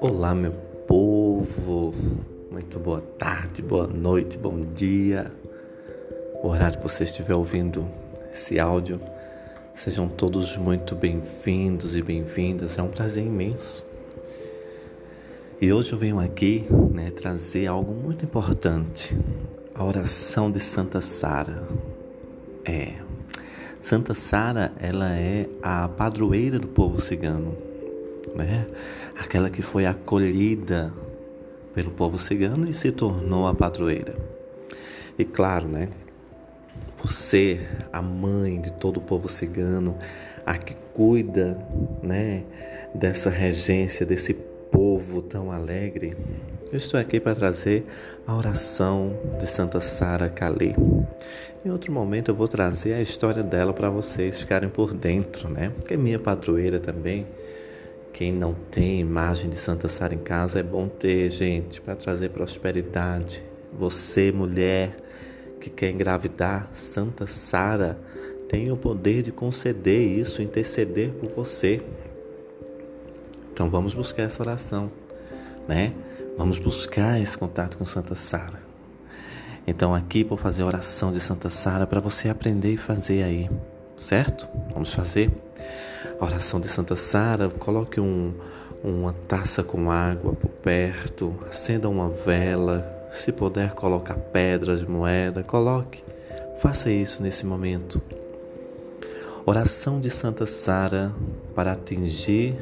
Olá, meu povo. Muito boa tarde, boa noite, bom dia. O horário que você estiver ouvindo esse áudio, sejam todos muito bem-vindos e bem-vindas. É um prazer imenso. E hoje eu venho aqui né, trazer algo muito importante: a oração de Santa Sara. É, Santa Sara, ela é a padroeira do povo cigano né? Aquela que foi acolhida pelo povo cigano e se tornou a padroeira. E claro, né? Por ser a mãe de todo o povo cigano, a que cuida, né, dessa regência desse povo tão alegre, eu estou aqui para trazer a oração de Santa Sara Calê. Em outro momento eu vou trazer a história dela para vocês ficarem por dentro, né? Que é minha padroeira também. Quem não tem imagem de Santa Sara em casa é bom ter, gente, para trazer prosperidade. Você, mulher que quer engravidar, Santa Sara tem o poder de conceder isso, interceder por você. Então vamos buscar essa oração, né? Vamos buscar esse contato com Santa Sara. Então aqui vou fazer a oração de Santa Sara para você aprender e fazer aí, certo? Vamos fazer? a oração de Santa Sara, coloque um, uma taça com água por perto, acenda uma vela, se puder colocar pedras, moeda, coloque. Faça isso nesse momento. Oração de Santa Sara para atingir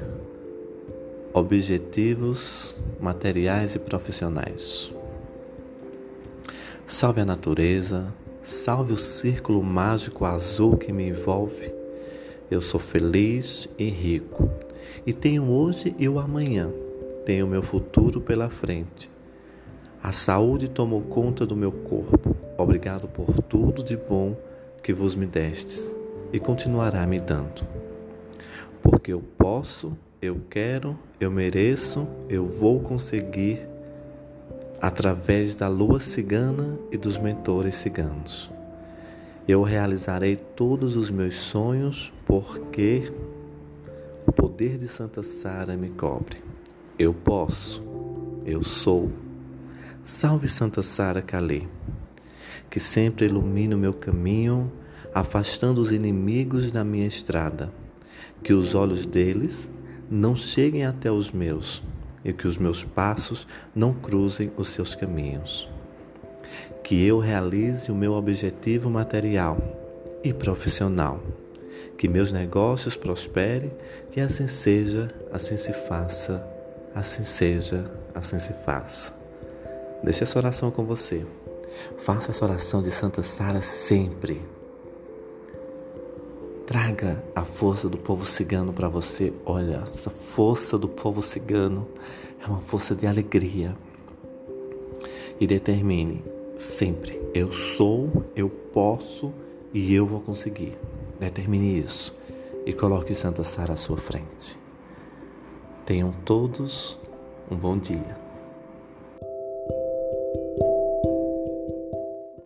objetivos materiais e profissionais. Salve a natureza, salve o círculo mágico azul que me envolve eu sou feliz e rico. E tenho hoje e o amanhã. Tenho meu futuro pela frente. A saúde tomou conta do meu corpo. Obrigado por tudo de bom que vos me destes e continuará me dando. Porque eu posso, eu quero, eu mereço, eu vou conseguir através da lua cigana e dos mentores ciganos. Eu realizarei todos os meus sonhos porque o poder de Santa Sara me cobre. Eu posso, eu sou. Salve Santa Sara Calê, que sempre ilumina o meu caminho, afastando os inimigos da minha estrada. Que os olhos deles não cheguem até os meus e que os meus passos não cruzem os seus caminhos que eu realize o meu objetivo material e profissional, que meus negócios prosperem e assim seja, assim se faça, assim seja, assim se faça. Deixe essa oração com você. Faça essa oração de Santa Sara sempre. Traga a força do povo cigano para você. Olha, essa força do povo cigano é uma força de alegria. E determine sempre. Eu sou, eu posso e eu vou conseguir. Determine isso e coloque Santa Sara à sua frente. Tenham todos um bom dia.